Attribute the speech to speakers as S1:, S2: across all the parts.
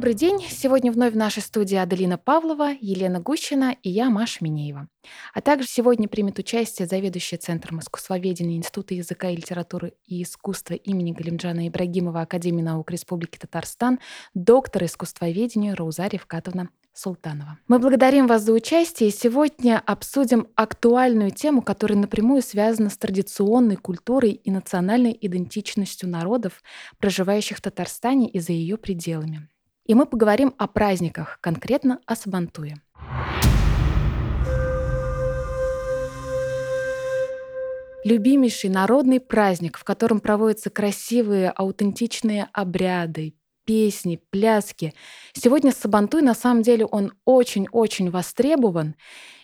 S1: Добрый день! Сегодня вновь в нашей студии Аделина Павлова, Елена Гущина и я, Маша Минеева. А также сегодня примет участие заведующий Центром искусствоведения Института языка и литературы и искусства имени Галимджана Ибрагимова Академии наук Республики Татарстан, доктор искусствоведения Рауза Ревкатовна Султанова. Мы благодарим вас за участие и сегодня обсудим актуальную тему, которая напрямую связана с традиционной культурой и национальной идентичностью народов, проживающих в Татарстане и за ее пределами. И мы поговорим о праздниках, конкретно о Сабантуе. Любимейший народный праздник, в котором проводятся красивые, аутентичные обряды, песни, пляски. Сегодня Сабантуй, на самом деле, он очень-очень востребован.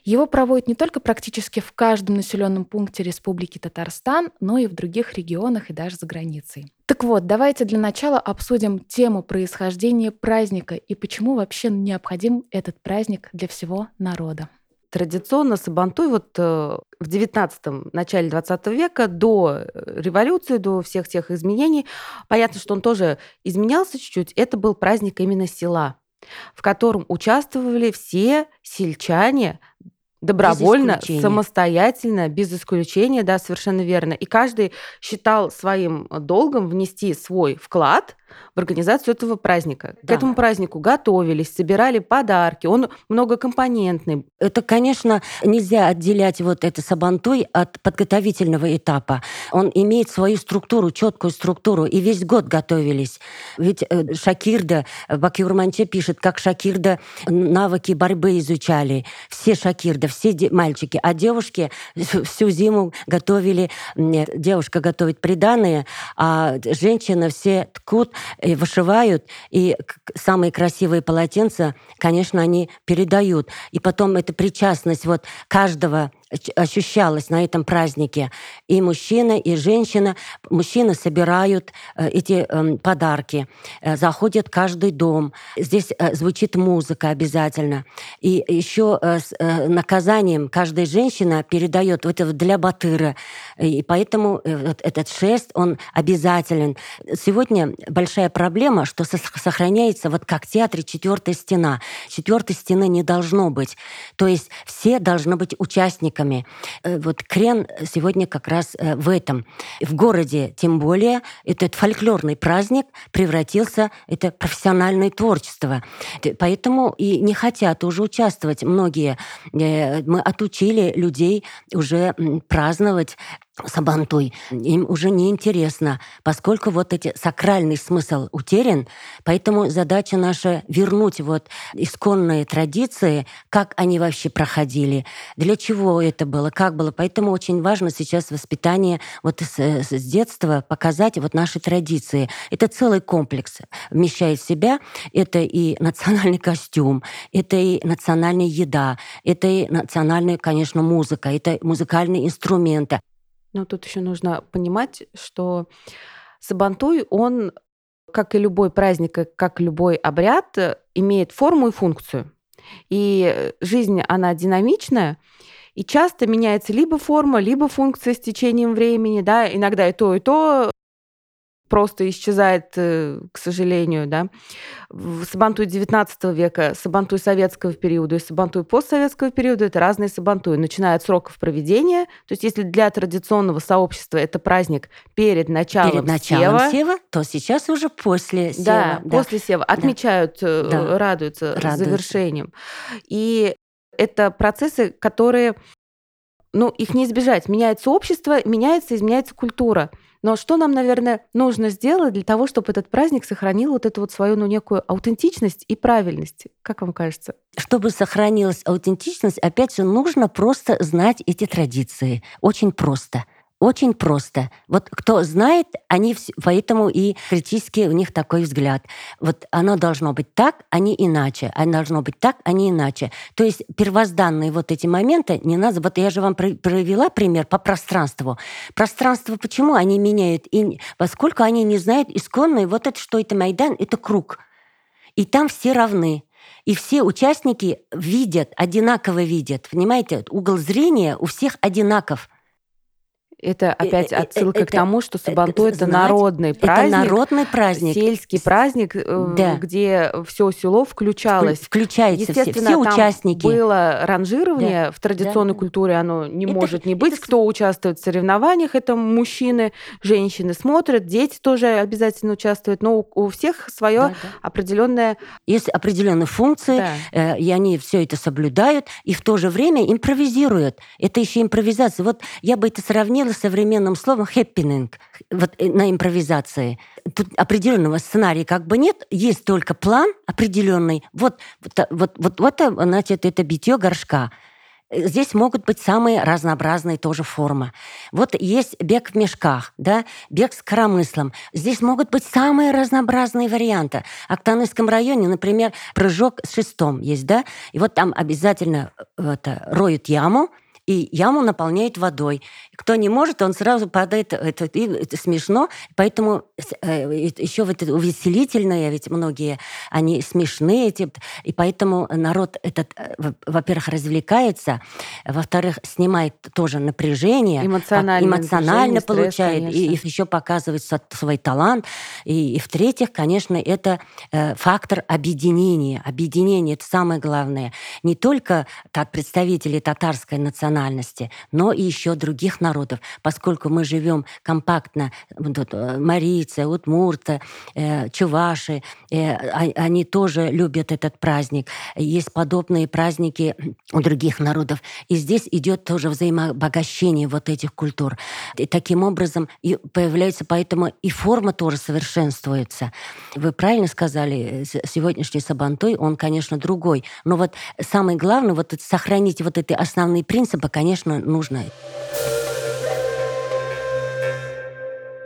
S1: Его проводят не только практически в каждом населенном пункте Республики Татарстан, но и в других регионах и даже за границей. Так вот, давайте для начала обсудим тему происхождения праздника и почему вообще необходим этот праздник для всего народа.
S2: Традиционно Сабантуй вот э, в 19-м, начале 20 века, до э, революции, до всех тех изменений, понятно, что он тоже изменялся чуть-чуть, это был праздник именно села, в котором участвовали все сельчане добровольно, без самостоятельно, без исключения, да, совершенно верно. И каждый считал своим долгом внести свой вклад в организацию этого праздника. Да. К этому празднику готовились, собирали подарки. Он многокомпонентный.
S3: Это, конечно, нельзя отделять вот это сабантуй от подготовительного этапа. Он имеет свою структуру, четкую структуру, и весь год готовились. Ведь э, Шакирда, Бакюрманче пишет, как Шакирда навыки борьбы изучали. Все Шакирда, все мальчики. А девушки всю зиму готовили, девушка готовит приданные, а женщины все ткут, и вышивают, и самые красивые полотенца, конечно, они передают. И потом эта причастность вот каждого ощущалось на этом празднике. И мужчина, и женщина. Мужчины собирают э, эти эм, подарки, э, заходят в каждый дом. Здесь э, звучит музыка обязательно. И еще с наказанием каждая женщина передает вот это для батыра. И поэтому этот шест, он обязателен. Сегодня большая проблема, что сохраняется вот как в театре четвертая стена. Четвертой стены не должно быть. То есть все должны быть участниками праздниками. Э, вот Крен сегодня как раз э, в этом. В городе, тем более, этот фольклорный праздник превратился, это профессиональное творчество. Поэтому и не хотят уже участвовать многие. Э, мы отучили людей уже праздновать Сабантуй, им уже не интересно, поскольку вот эти сакральный смысл утерян, поэтому задача наша вернуть вот исконные традиции, как они вообще проходили, для чего это было, как было. Поэтому очень важно сейчас воспитание вот с, с детства показать вот наши традиции. Это целый комплекс вмещает в себя. Это и национальный костюм, это и национальная еда, это и национальная, конечно, музыка, это музыкальные инструменты.
S2: Но тут еще нужно понимать, что Сабантуй, он, как и любой праздник, как любой обряд, имеет форму и функцию. И жизнь, она динамичная, и часто меняется либо форма, либо функция с течением времени, да, иногда и то, и то просто исчезает, э, к сожалению, да. Сабантуй 19 века, Сабантуй советского периода и Сабантуй постсоветского периода – это разные Сабантуи, начиная от сроков проведения. То есть если для традиционного сообщества это праздник перед началом
S3: Перед началом
S2: Сева,
S3: Сева то сейчас уже после Сева.
S2: Да, да. после Сева. Отмечают, э, да. радуются, радуются завершением. И это процессы, которые ну, их не избежать. Меняется общество, меняется, изменяется культура. Но что нам, наверное, нужно сделать для того, чтобы этот праздник сохранил вот эту вот свою, ну, некую аутентичность и правильность? Как вам кажется?
S3: Чтобы сохранилась аутентичность, опять же, нужно просто знать эти традиции. Очень просто. Очень просто. Вот кто знает, они поэтому и критически у них такой взгляд. Вот оно должно быть так, а не иначе. Оно должно быть так, а не иначе. То есть первозданные вот эти моменты не надо... Вот я же вам провела пример по пространству. Пространство почему они меняют? И поскольку они не знают исконные, вот это что это Майдан, это круг. И там все равны. И все участники видят, одинаково видят. Понимаете, угол зрения у всех одинаков.
S2: Это опять
S3: Э, э,
S2: отсылка
S3: это-
S2: к тому, что Сабантуй это
S3: знать,
S2: народный
S3: Это
S2: праздник,
S3: народный праздник.
S2: сельский праздник, э,
S3: Да.
S2: где все село включалось.
S3: Включается все,
S2: Естественно,
S3: все
S2: там
S3: участники.
S2: было ранжирование. В традиционной
S3: да.
S2: культуре оно не
S3: Это-
S2: может не
S3: это
S2: быть.
S3: с-
S2: Кто участвует в соревнованиях, это мужчины, женщины смотрят, дети тоже обязательно участвуют. Но у, у всех свое
S3: Да, да.
S2: определенное.
S3: Есть определенные функции,
S2: Да.
S3: э, и они все это соблюдают, и в то же время импровизируют. Это еще импровизация. Вот я бы это сравнила с современным словом happening вот, э, на импровизации. Тут определенного сценария как бы нет, есть только план определенный. Вот, вот, вот, вот, вот это, значит, это битье горшка. Э, Здесь могут быть самые разнообразные тоже формы. Вот есть бег в мешках, да, бег с коромыслом. Здесь могут быть самые разнообразные варианты. В Актанырском районе, например, прыжок с шестом есть, да, и вот там обязательно э, это, роют яму, и яму наполняют водой. Кто не может, он сразу падает. Это, и это смешно. Поэтому еще вот это увеселительное, ведь многие, они смешные. Эти, и поэтому народ этот, э, во- во-первых, развлекается, во-вторых, снимает тоже напряжение.
S2: Эмоциональное
S3: эмоционально
S2: напряжение, стресс,
S3: получает. И,
S2: конечно.
S3: еще показывает свой талант. И, и в-третьих, конечно, это э, фактор объединения. Объединение – это самое главное. Не только та- представителей татарской национальности, но и еще других народов, поскольку мы живем компактно, вот э, марийцы, удмурты, э, чуваши, э, а- они тоже любят этот праздник. Есть подобные праздники у других народов. И здесь идет тоже взаимообогащение вот этих культур. И таким образом и появляется поэтому и форма тоже совершенствуется. Вы правильно сказали, э, сегодняшний Сабантой, он, конечно, другой. Но вот самое главное, вот сохранить вот эти основные принципы, конечно, нужно.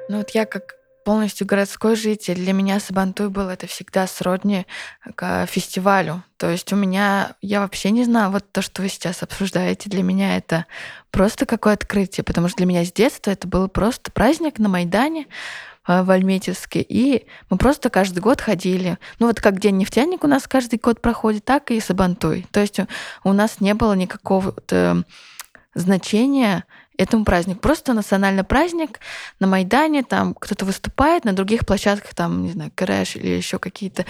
S4: Ну вот я как полностью городской житель, для меня Сабантуй был это всегда сродни к фестивалю. То есть у меня, я вообще не знаю, вот то, что вы сейчас обсуждаете, для меня это просто какое открытие, потому что для меня с детства это был просто праздник на Майдане, э, в Альметьевске, и мы просто каждый год ходили. Ну вот как День нефтяник у нас каждый год проходит, так и Сабантуй. То есть у- нас не было никакого вот, значения этому празднику. Просто национальный праздник на Майдане, там кто-то выступает, на других площадках, там, не знаю, крэш или еще какие-то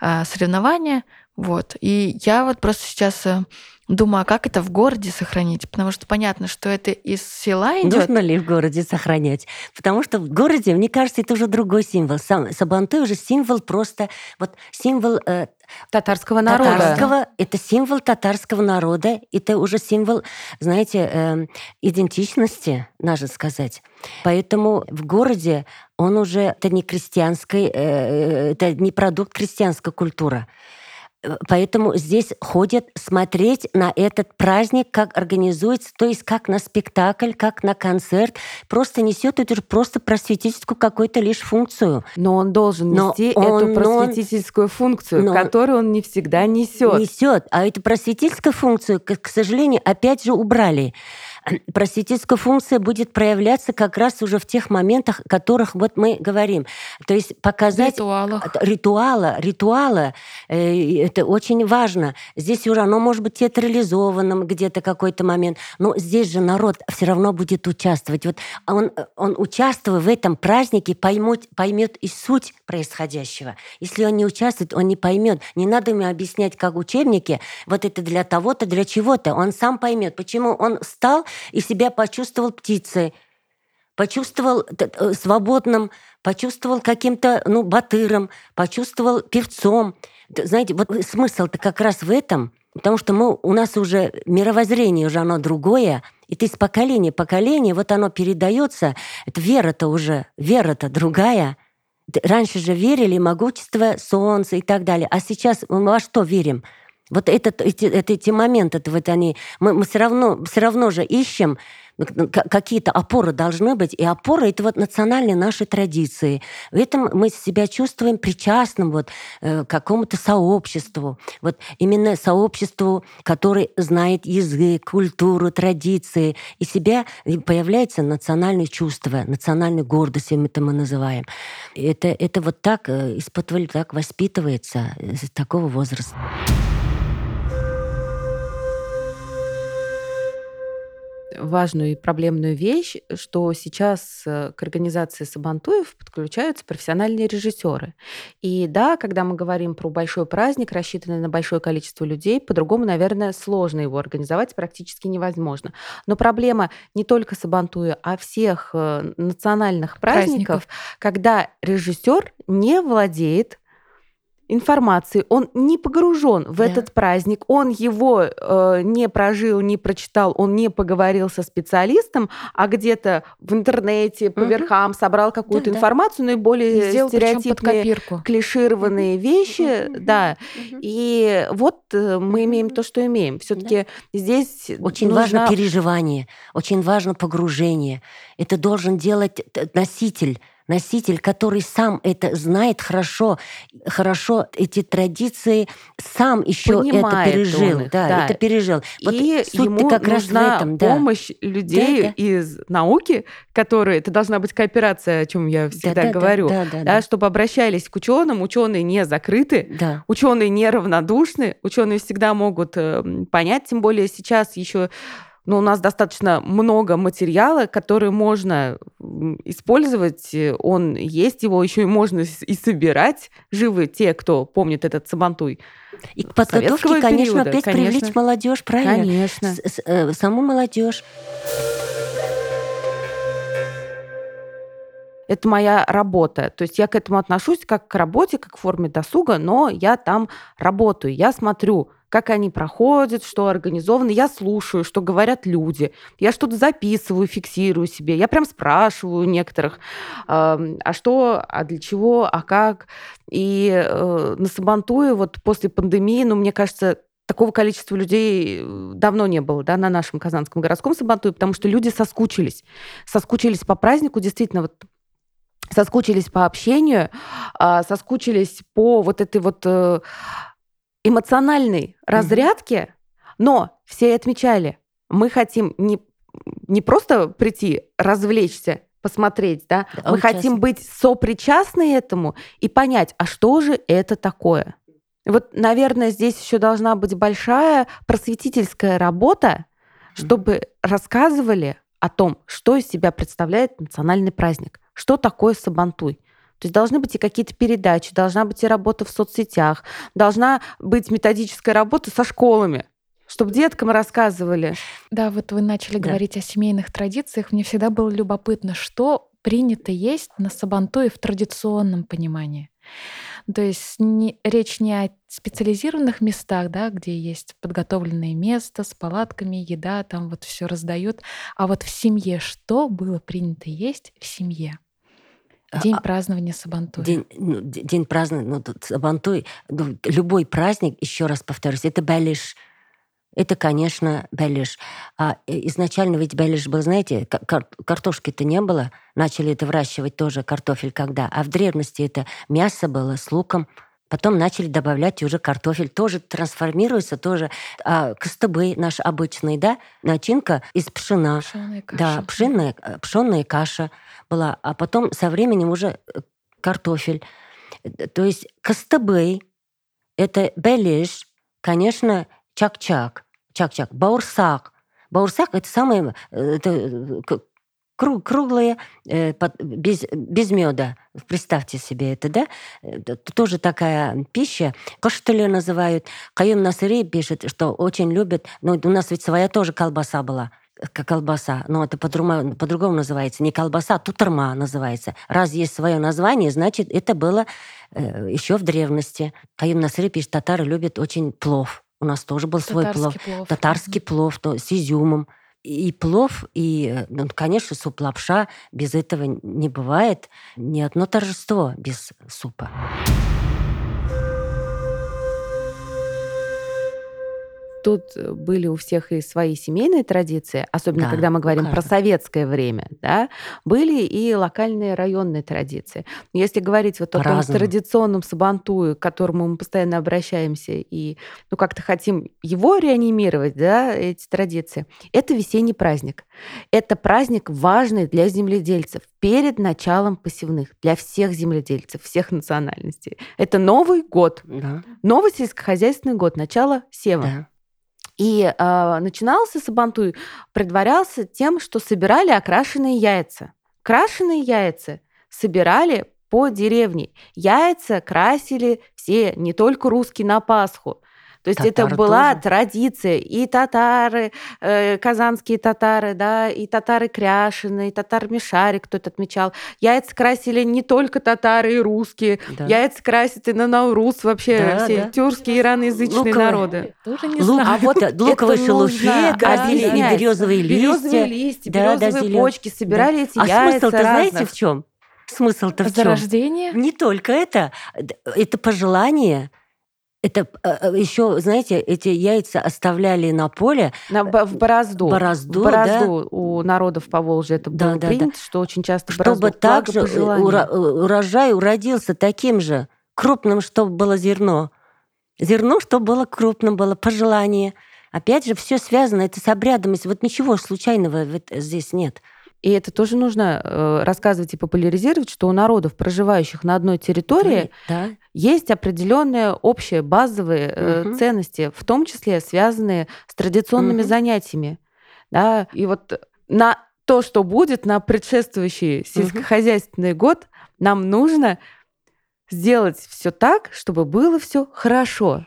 S4: а, соревнования. Вот. И я вот просто сейчас э, думаю, а как это в городе сохранить? Потому что понятно, что это из села идет.
S3: Нужно ли в городе сохранять? Потому что в городе, мне кажется, это уже другой символ. Сам Сабантой уже символ просто, вот символ э,
S2: Татарского народа.
S3: татарского, это символ татарского народа, это уже символ, знаете, э, идентичности, надо сказать. Поэтому в городе он уже, это не крестьянский, э, это не продукт крестьянской культуры. Э, Поэтому здесь ходят смотреть на этот праздник, как организуется, то есть как на спектакль, как на концерт. Просто несет эту просто просветительскую какую-то лишь функцию.
S2: Но он должен
S3: Но
S2: нести
S3: он-
S2: эту
S3: но он-
S2: просветительскую функцию,
S3: но-
S2: которую он не всегда несет.
S3: Несет. А эту просветительскую функцию, к сожалению, опять же убрали. Просветительская функция будет проявляться как раз уже в тех моментах, о которых вот мы говорим. То есть показать
S4: ритуалах.
S3: ритуала, ритуала, э, это очень важно. Здесь уже оно может быть театрализованным где-то какой-то момент, но здесь же народ все равно будет участвовать. Вот он, он участвуя в этом празднике, поймет, поймет и суть происходящего. Если он не участвует, он не поймет. Не надо ему объяснять, как учебники, вот это для того-то, для чего-то. Он сам поймет, почему он встал и себя почувствовал птицей почувствовал э, свободным, почувствовал каким-то, ну, батыром, почувствовал певцом. Знаете, вот смысл-то как раз в этом, потому что мы, у нас уже мировоззрение уже оно другое, и ты из поколения в поколение, вот оно передается, это вера-то уже, вера-то другая. Раньше же верили могущество солнца и так далее, а сейчас мы во что верим? Вот этот, эти, это- эти моменты, вот они, мы, мы все равно, все равно же ищем, ну, к- какие-то опоры должны быть, и опоры это вот национальные наши традиции. В этом мы себя чувствуем причастным вот э, к какому-то сообществу, вот именно сообществу, которое знает язык, культуру, традиции, и себя появляется национальное чувство, национальная гордость, это мы называем. Это, это вот так э, из-под так воспитывается э, с такого возраста.
S2: Важную и проблемную вещь, что сейчас э, к организации Сабантуев подключаются профессиональные режиссеры. И да, когда мы говорим про большой праздник, рассчитанный на большое количество людей, по-другому, наверное, сложно его организовать, практически невозможно. Но проблема не только Сабантуя, а всех э, национальных праздников, праздников. когда режиссер не владеет информации, он не погружен в да. этот праздник, он его э, не прожил, не прочитал, он не поговорил со специалистом, а где-то в интернете по угу. верхам собрал какую-то да, информацию, да. наиболее Сделал, стереотипные, клишированные угу. вещи, угу. да. Угу. И вот э, мы имеем то, что имеем. Все-таки да. здесь
S3: очень нужно... важно переживание, очень важно погружение. Это должен делать носитель носитель, который сам это знает хорошо, хорошо эти традиции, сам еще это пережил. Их, да, да, это пережил.
S2: Вот и ему как раз в этом, да. помощь людей да, да. из науки, которые, это должна быть кооперация, о чем я всегда да, говорю, да, да, да, да, чтобы обращались к ученым, ученые не закрыты, да. ученые не равнодушны, ученые всегда могут э, понять, тем более сейчас еще но у нас достаточно много материала, который можно использовать. Он есть, его еще и можно и собирать. Живы те, кто помнит этот Сабантуй.
S3: И к подготовке, конечно, периода. опять конечно. привлечь молодежь, правильно?
S2: Конечно. С
S3: -с э, Саму молодежь.
S2: это моя работа. То есть я к этому отношусь как к работе, как к форме досуга, но я там работаю, я смотрю, как они проходят, что организовано. Я слушаю, что говорят люди. Я что-то записываю, фиксирую себе. Я прям спрашиваю некоторых, а что, а для чего, а как. И э, на Сабантуе вот после пандемии, ну, мне кажется, такого количества людей э, давно не было да, на нашем Казанском городском Сабантуе, потому что люди соскучились. Соскучились по празднику, действительно, вот соскучились по общению, а, соскучились по вот этой вот эмоциональной разрядке, но все отмечали, мы хотим не, не просто прийти, развлечься, посмотреть, да, мы участник. хотим быть сопричастны этому и понять, а что же это такое. Вот, наверное, здесь еще должна быть большая просветительская работа, чтобы рассказывали о том, что из себя представляет национальный праздник, что такое Сабантуй. То есть должны быть и какие-то передачи, должна быть и работа в соцсетях, должна быть методическая работа со школами, чтобы деткам рассказывали.
S1: Да, вот вы начали да. говорить о семейных традициях. Мне всегда было любопытно, что принято есть на Сабантуе в традиционном понимании. То есть не, речь не о специализированных местах, да, где есть подготовленное место с палатками, еда, там вот все раздают, а вот в семье что было принято есть в семье? День а, празднования Сабантуя.
S3: День, ну, день празднования, ну, Сабантуй, ну, любой праздник, еще раз повторюсь, это Белиш. Это, конечно, Белиш. А э, изначально ведь Белиш был, знаете, кар картошки-то не было. Начали это выращивать тоже картофель когда. А в древности это мясо было с луком, Потом начали добавлять уже картофель, тоже трансформируется, тоже а, костыбы наш обычный, да, начинка из пшена. Пшеная каша. Да, пшенная, э, пшенная каша была, а потом со временем уже э, картофель. Э, то есть костыбы, это белиш, конечно, чак-чак, чак-чак, баурсак. Баурсак — это самое это круг, круглые, э, под, без, без меда. Представьте себе это, да? Это тоже такая пища. Коштеле называют. Каюм Насыри пишет, что очень любят. Ну, у нас ведь своя тоже колбаса была как колбаса, но это по-другому, по-другому называется. Не колбаса, а тутарма называется. Раз есть свое название, значит, это было э, еще в древности. Каюм Насыри пишет, татары любят очень плов. У нас тоже был Татарский свой плов. плов. Татарский плов то, с изюмом и плов, и, ну, конечно, суп-лапша. Без этого не бывает ни одно торжество без супа.
S2: Тут э, были у всех и свои семейные традиции, особенно да, когда мы говорим про советское время, да, были и локальные районные традиции. Если говорить вот о том традиционном сабантую, к которому мы постоянно обращаемся и ну как-то хотим его реанимировать, да, эти традиции, это весенний праздник. Это праздник важный для земледельцев перед началом посевных, для всех земледельцев, всех национальностей. Это Новый год, да. новый сельскохозяйственный год, начало сева. Да. И э, начинался Сабантуй, предварялся тем, что собирали окрашенные яйца. Крашеные яйца собирали по деревне. Яйца красили все, не только русские на Пасху. То есть Татары это была тоже? традиция. И татары, э, казанские татары, да, и татары кряшеные, и татар Мишари кто-то отмечал. Яйца красили не только татары и русские. Да. Яйца красят и на Наурус вообще да, все да. тюркские, ираноязычные Луковые. народы.
S3: Тоже не Лук, знаю. А вот луковые шелухи, да, и березовые листья.
S2: Березовые листья, да, березовые да, почки. Собирали да. эти а яйца
S3: смысл-то знаете в чем? Смысл-то в чем?
S1: Зарождение?
S3: Не только это. Это пожелание это э, э, еще, знаете, эти яйца оставляли на поле.
S2: На, в борозду.
S3: Борозду,
S2: в борозду да. у народов по Волжье это да, было да, принято, да. что очень часто Чтобы также
S3: урожай уродился таким же крупным, чтобы было зерно. Зерно, чтобы было крупным, было пожелание. Опять же, все связано, это с обрядом. Вот ничего случайного здесь нет.
S2: И это тоже нужно э, рассказывать и популяризировать, что у народов, проживающих на одной территории, да. есть определенные общие базовые э, угу. ценности, в том числе связанные с традиционными угу. занятиями. Да? И вот на то, что будет на предшествующий сельскохозяйственный угу. год, нам нужно сделать все так, чтобы было все хорошо.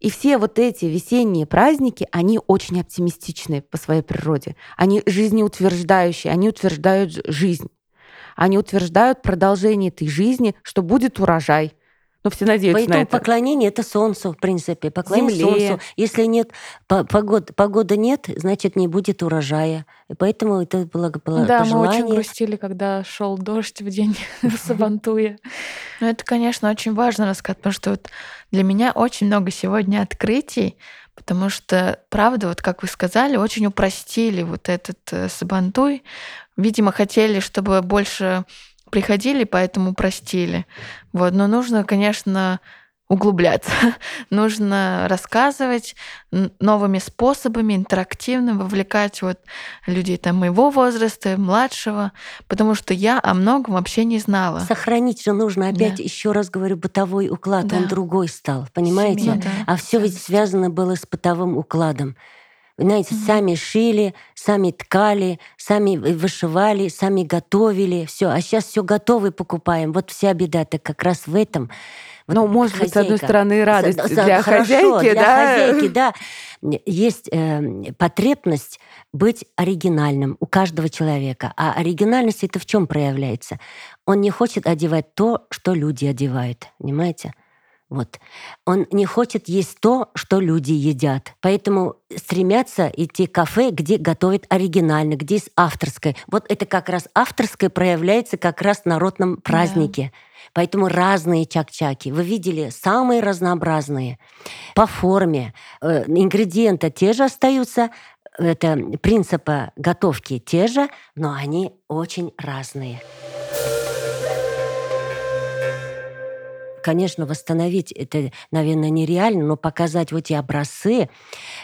S2: И все вот эти весенние праздники, они очень оптимистичные по своей природе. Они жизнеутверждающие, они утверждают жизнь. Они утверждают продолжение этой жизни, что будет урожай, но все надеются
S3: Поэтому
S2: на это.
S3: поклонение это солнцу, в принципе. Поклонение Земле. солнцу. Если нет погод, погоды нет, значит не будет урожая. И поэтому это было, было
S1: да,
S3: пожелание.
S1: мы очень грустили, когда шел дождь в день Сабантуя. Но это, конечно, очень важно рассказать, потому что вот для меня очень много сегодня открытий, потому что, правда, вот как вы сказали, очень упростили вот этот э, Сабантуй. Видимо, хотели, чтобы больше приходили, поэтому простили. Вот. Но нужно, конечно, углубляться. Нужно рассказывать новыми способами, интерактивно, вовлекать вот людей там моего возраста, младшего, потому что я о многом вообще не знала.
S3: Сохранить же нужно, опять да. еще раз говорю, бытовой уклад, да. он другой стал, понимаете? Семья, да. А все ведь связано было с бытовым укладом знаете, mm-hmm. сами шили, сами ткали, сами вышивали, сами готовили, все. А сейчас все готовы покупаем. Вот вся беда-то как раз в этом.
S2: Вот ну, может хозяйка. быть, с одной стороны, радость с, для
S3: хорошо,
S2: хозяйки,
S3: для да? хозяйки, да. Есть э, потребность быть оригинальным у каждого человека. А оригинальность это в чем проявляется? Он не хочет одевать то, что люди одевают, понимаете? Вот. Он не хочет есть то, что люди едят. Поэтому стремятся идти в кафе, где готовят оригинально, где есть авторское. Вот это как раз авторское проявляется как раз в народном празднике. Да. Поэтому разные чак-чаки. Вы видели, самые разнообразные. По форме. Э, ингредиенты те же остаются, это принципы готовки те же, но они очень разные. Конечно, восстановить это, наверное, нереально, но показать вот эти образцы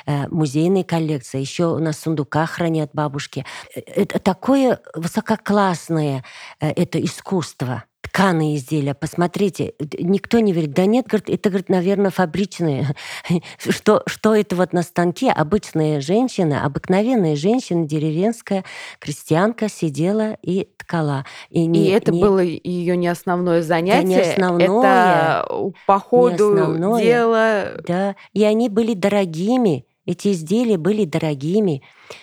S3: э, музейной коллекции, еще у нас в сундуках хранят бабушки. Э, это такое высококлассное э, это искусство тканые изделия, посмотрите, никто не верит. Да нет, говорит, это, говорит, наверное, фабричные. что, что это вот на станке обычная женщина, обыкновенная женщина, деревенская крестьянка сидела и ткала.
S2: И, не, и это не... было ее не основное занятие. Да, не основное. Это по ходу не основное, дела.
S3: Да, и они были дорогими. Эти изделия были дорогими.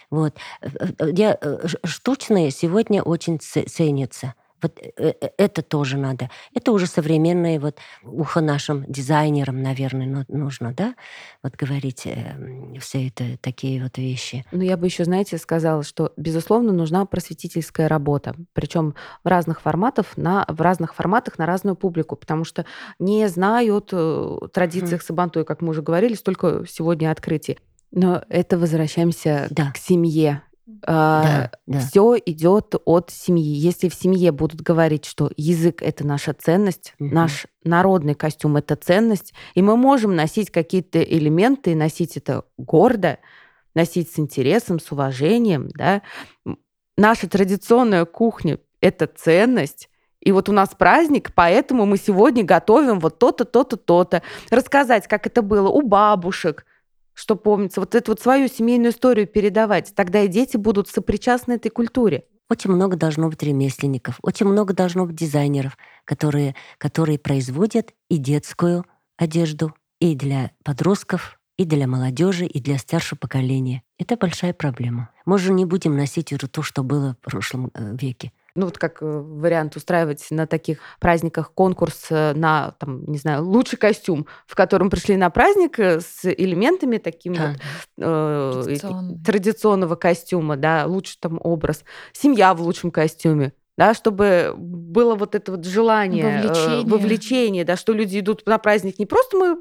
S3: Вот. Э, э, я, э, штучные сегодня очень ценятся. Вот э, э, это тоже надо. Это уже современное вот ухо нашим дизайнерам, наверное, нужно, да, вот говорить э, все это такие вот вещи.
S2: Ну, я бы еще, знаете, сказала, что, безусловно, нужна просветительская работа, причем в разных форматах, на, в разных форматах на разную публику, потому что не знают о традициях mm. Сабантуя, как мы уже говорили, столько сегодня открытий. Но это возвращаемся да. к семье да, да. Все идет от семьи. Если в семье будут говорить, что язык это наша ценность, угу. наш народный костюм это ценность, и мы можем носить какие-то элементы, носить это гордо, носить с интересом, с уважением, да. Наша традиционная кухня это ценность. И вот у нас праздник, поэтому мы сегодня готовим вот то-то, то-то, то-то. Рассказать, как это было у бабушек, что помнится, вот эту вот свою семейную историю передавать, тогда и дети будут сопричастны этой культуре.
S3: Очень много должно быть ремесленников, очень много должно быть дизайнеров, которые, которые производят и детскую одежду, и для подростков, и для молодежи, и для старшего поколения. Это большая проблема. Мы же не будем носить уже то, что было в прошлом э, веке.
S2: Ну вот как э, вариант устраивать на таких праздниках конкурс э, на, там, не знаю, лучший костюм, в котором пришли на праздник с элементами такими
S3: Да.
S2: вот, э, традиционного костюма, да, лучший там образ, семья в лучшем костюме. Да, чтобы было вот это вот желание, э,
S1: Вовлечение.
S2: вовлечение, да, что люди идут на праздник не просто мы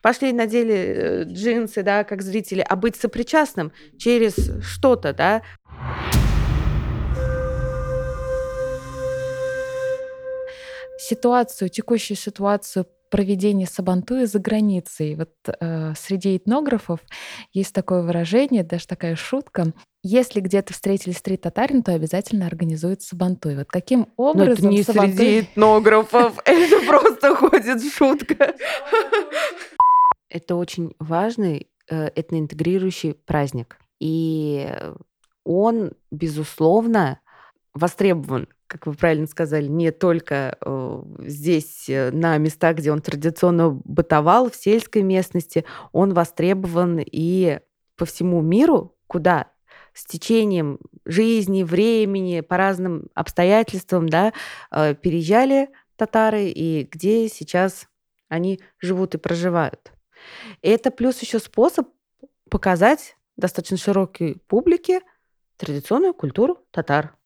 S2: пошли надели э, джинсы, да, как зрители, а быть сопричастным через что-то, да,
S1: Ситуацию, текущую ситуацию проведения Сабантуя за границей. Вот э, среди этнографов есть такое выражение, даже такая шутка. Если где-то встретили стрит-татарин, то обязательно организуют Сабантуй. Вот каким
S2: Но
S1: образом
S2: это не
S1: Сабантуй-
S2: среди этнографов, это просто ходит шутка. Это очень важный э, этноинтегрирующий праздник. И он, безусловно, востребован, как вы правильно сказали, не только э, здесь, э, на местах, где он традиционно бытовал, в сельской местности, он востребован и по всему миру, куда с течением жизни, времени, по разным обстоятельствам, да, э, переезжали татары и где сейчас они живут и проживают. Это плюс еще способ показать достаточно широкой публике традиционную культуру татар.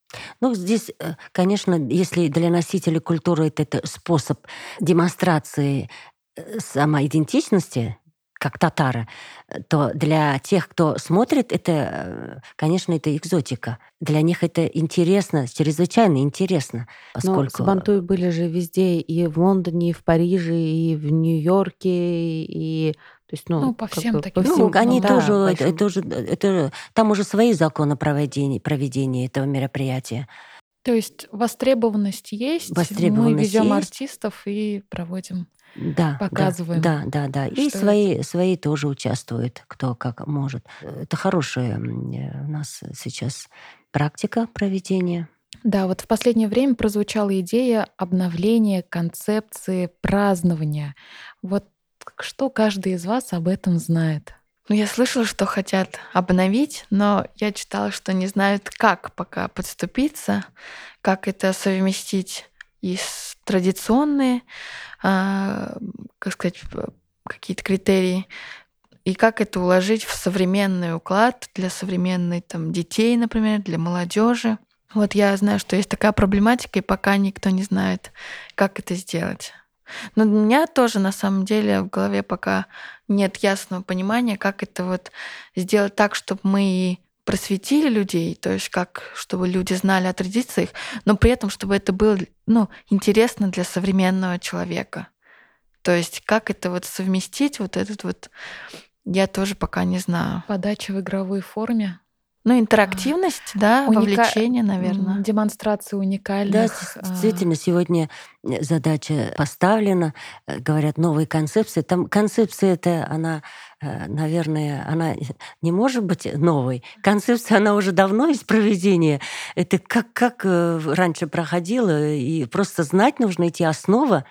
S3: Ну, здесь, э, конечно, если для носителей культуры это, это способ демонстрации э, самоидентичности, как татары, э, то для тех, кто смотрит, это, конечно, это экзотика. Для них это интересно, чрезвычайно интересно,
S2: Но
S3: поскольку...
S2: сабантуи были же везде, и в Лондоне, и в Париже, и в Нью-Йорке, и... То есть, ну,
S1: Ну, по всем
S2: бы
S1: таким
S3: Ну,
S2: всему-
S3: они
S2: да,
S3: тоже,
S2: по
S3: это, это уже, это, там уже свои законы проведения, проведения этого мероприятия.
S1: То есть востребованность есть, мы
S3: Востребованность
S1: везем
S3: есть.
S1: артистов и проводим.
S3: Да, да,
S1: Показываем,
S3: Да, да, да. И
S1: что
S3: свои, свои тоже участвуют, кто как может. Это хорошая э, у нас сейчас практика проведения.
S1: Да, вот в последнее время прозвучала идея обновления концепции празднования. Вот что каждый из вас об этом знает?
S4: Ну, я слышала, что хотят обновить, но я читала, что не знают, как пока подступиться, как это совместить и с традиционные, а, как сказать, какие-то критерии, и как это уложить в современный уклад для современной там детей, например, для молодежи. Вот я знаю, что есть такая проблематика, и пока никто не знает, как это сделать. Но у меня тоже на самом деле в голове пока нет ясного понимания, как это вот сделать так, чтобы мы просветили людей, то есть как, чтобы люди знали о традициях, но при этом, чтобы это было ну, интересно для современного человека. То есть как это вот совместить, вот этот вот, я тоже пока не знаю.
S1: Подача в игровой форме,
S4: Ну, интерактивность, да,
S1: Уника-
S4: вовлечение, наверное.
S1: демонстрация
S3: Да,
S1: уникальных.
S3: с-
S1: а,
S3: действительно, сегодня э, задача поставлена, э, говорят, новые концепции. Там концепция это, она, э, наверное, она не может быть новой. Концепция, она уже давно из проведения. Это как, как раньше проходило, и просто знать нужно эти основы,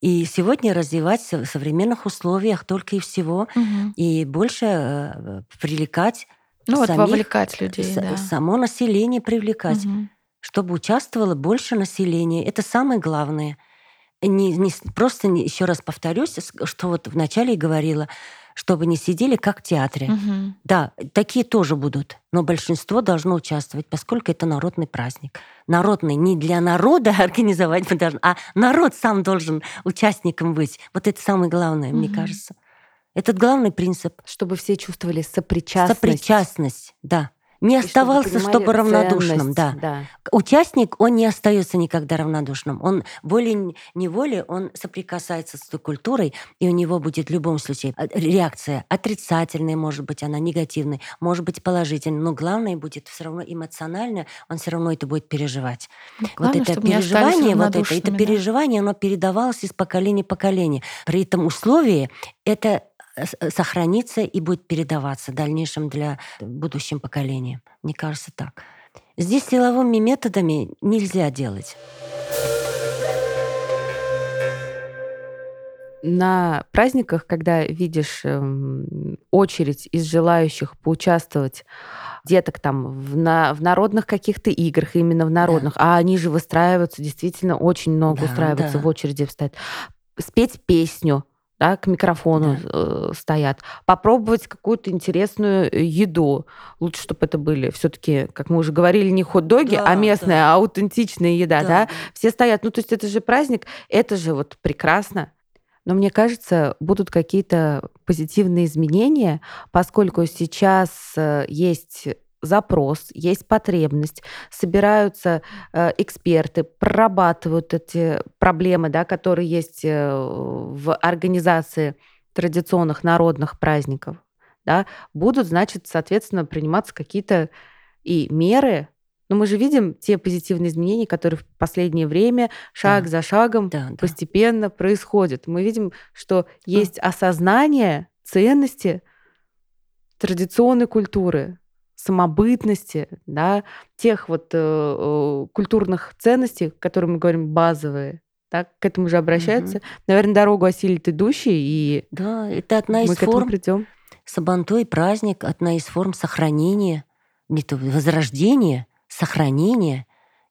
S3: и сегодня развивать в современных условиях только и всего,
S4: Мгм.
S3: и больше привлекать
S4: Ну вот
S3: самих,
S4: вовлекать людей,
S3: с-
S4: да.
S3: само население привлекать
S4: Мгм.
S3: чтобы участвовало больше населения. Это самое главное. Не, не просто, еще раз повторюсь, что вот вначале и говорила, чтобы не сидели как в театре.
S4: Мгм.
S3: Да, такие тоже будут, но большинство должно участвовать, поскольку это народный праздник. Народный не для народа организовать мы должны, а народ сам должен участником быть. Вот это самое главное, мне
S4: Мгм.
S3: кажется. Этот главный принцип.
S2: Чтобы все чувствовали сопричастность.
S3: Сопричастность, да. Не
S2: И чтобы
S3: оставался,
S2: понимали
S3: чтобы равнодушным, да.
S2: да.
S3: Участник, он не остается никогда равнодушным. Он волей-неволей, он соприкасается с той культурой, и у него будет в любом случае э, реакция отрицательная, может быть, она негативная, может быть, положительная, но главное будет все равно эмоционально, он все равно это будет переживать.
S4: Главное,
S3: вот это
S4: чтобы
S3: переживание, вот это, это
S4: да.
S3: переживание, оно передавалось из поколения в поколение. При этом условии это сохранится и будет передаваться дальнейшим для будущим поколениям. Мне кажется так. Здесь силовыми методами нельзя делать.
S2: на праздниках, когда видишь эм, очередь из желающих поучаствовать деток там в, на, в народных каких-то играх, именно в народных, да. а они же выстраиваются, действительно очень много да, устраиваются да. в очереди встать, спеть песню, да, к микрофону да. э, стоят, попробовать какую-то интересную еду. Лучше, чтобы это были все-таки, как мы уже говорили, не хот-доги, да, а местная, да. аутентичная еда, да, да? Все стоят. Ну, то есть это же праздник, это же вот прекрасно. Но мне кажется, будут какие-то позитивные изменения, поскольку сейчас э, есть запрос, есть потребность, собираются э, эксперты, прорабатывают эти проблемы, да, которые есть э, в организации традиционных народных праздников, да, будут, значит, соответственно, приниматься какие-то и меры, но мы же видим те позитивные изменения, которые в последнее время шаг да. за шагом да, постепенно да. происходят. Мы видим, что есть осознание ценности традиционной культуры, самобытности, да, тех вот э, э, культурных ценностей, которые мы говорим базовые, так, к этому же обращаются. Угу. Наверное, дорогу осилит идущий, и
S3: да, это одна из
S2: мы
S3: форм.
S2: к этому придем.
S3: Сабантой праздник одна из форм сохранения, не то возрождения сохранение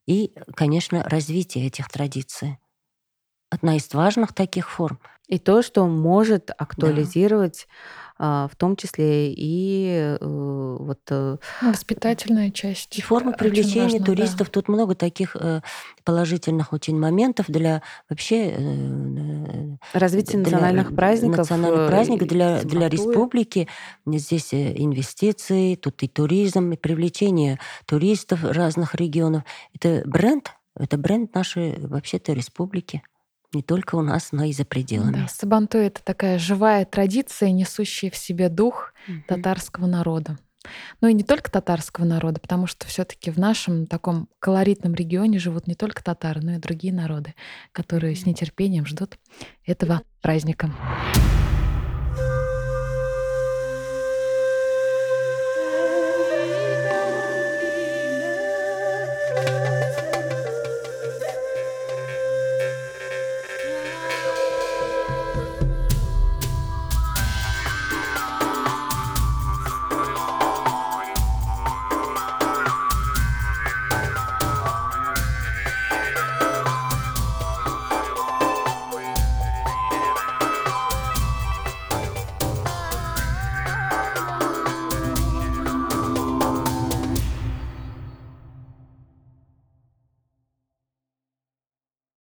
S3: и, конечно, развитие этих традиций. Одна из важных таких форм.
S2: И то, что может актуализировать да в том числе и э, вот... Э,
S4: воспитательная часть.
S3: И формы привлечения важно, туристов. Да. Тут много таких э, положительных очень моментов для вообще...
S2: Развития для национальных праздников.
S3: Национальных праздников для, для республики. Здесь инвестиции, тут и туризм, и привлечение туристов разных регионов. Это бренд, это бренд нашей вообще-то республики не только у нас, но и за пределами. Да,
S1: сабантой — это такая живая традиция, несущая в себе дух угу. татарского народа. Ну и не только татарского народа, потому что все-таки в нашем таком колоритном регионе живут не только татары, но и другие народы, которые с нетерпением ждут этого праздника.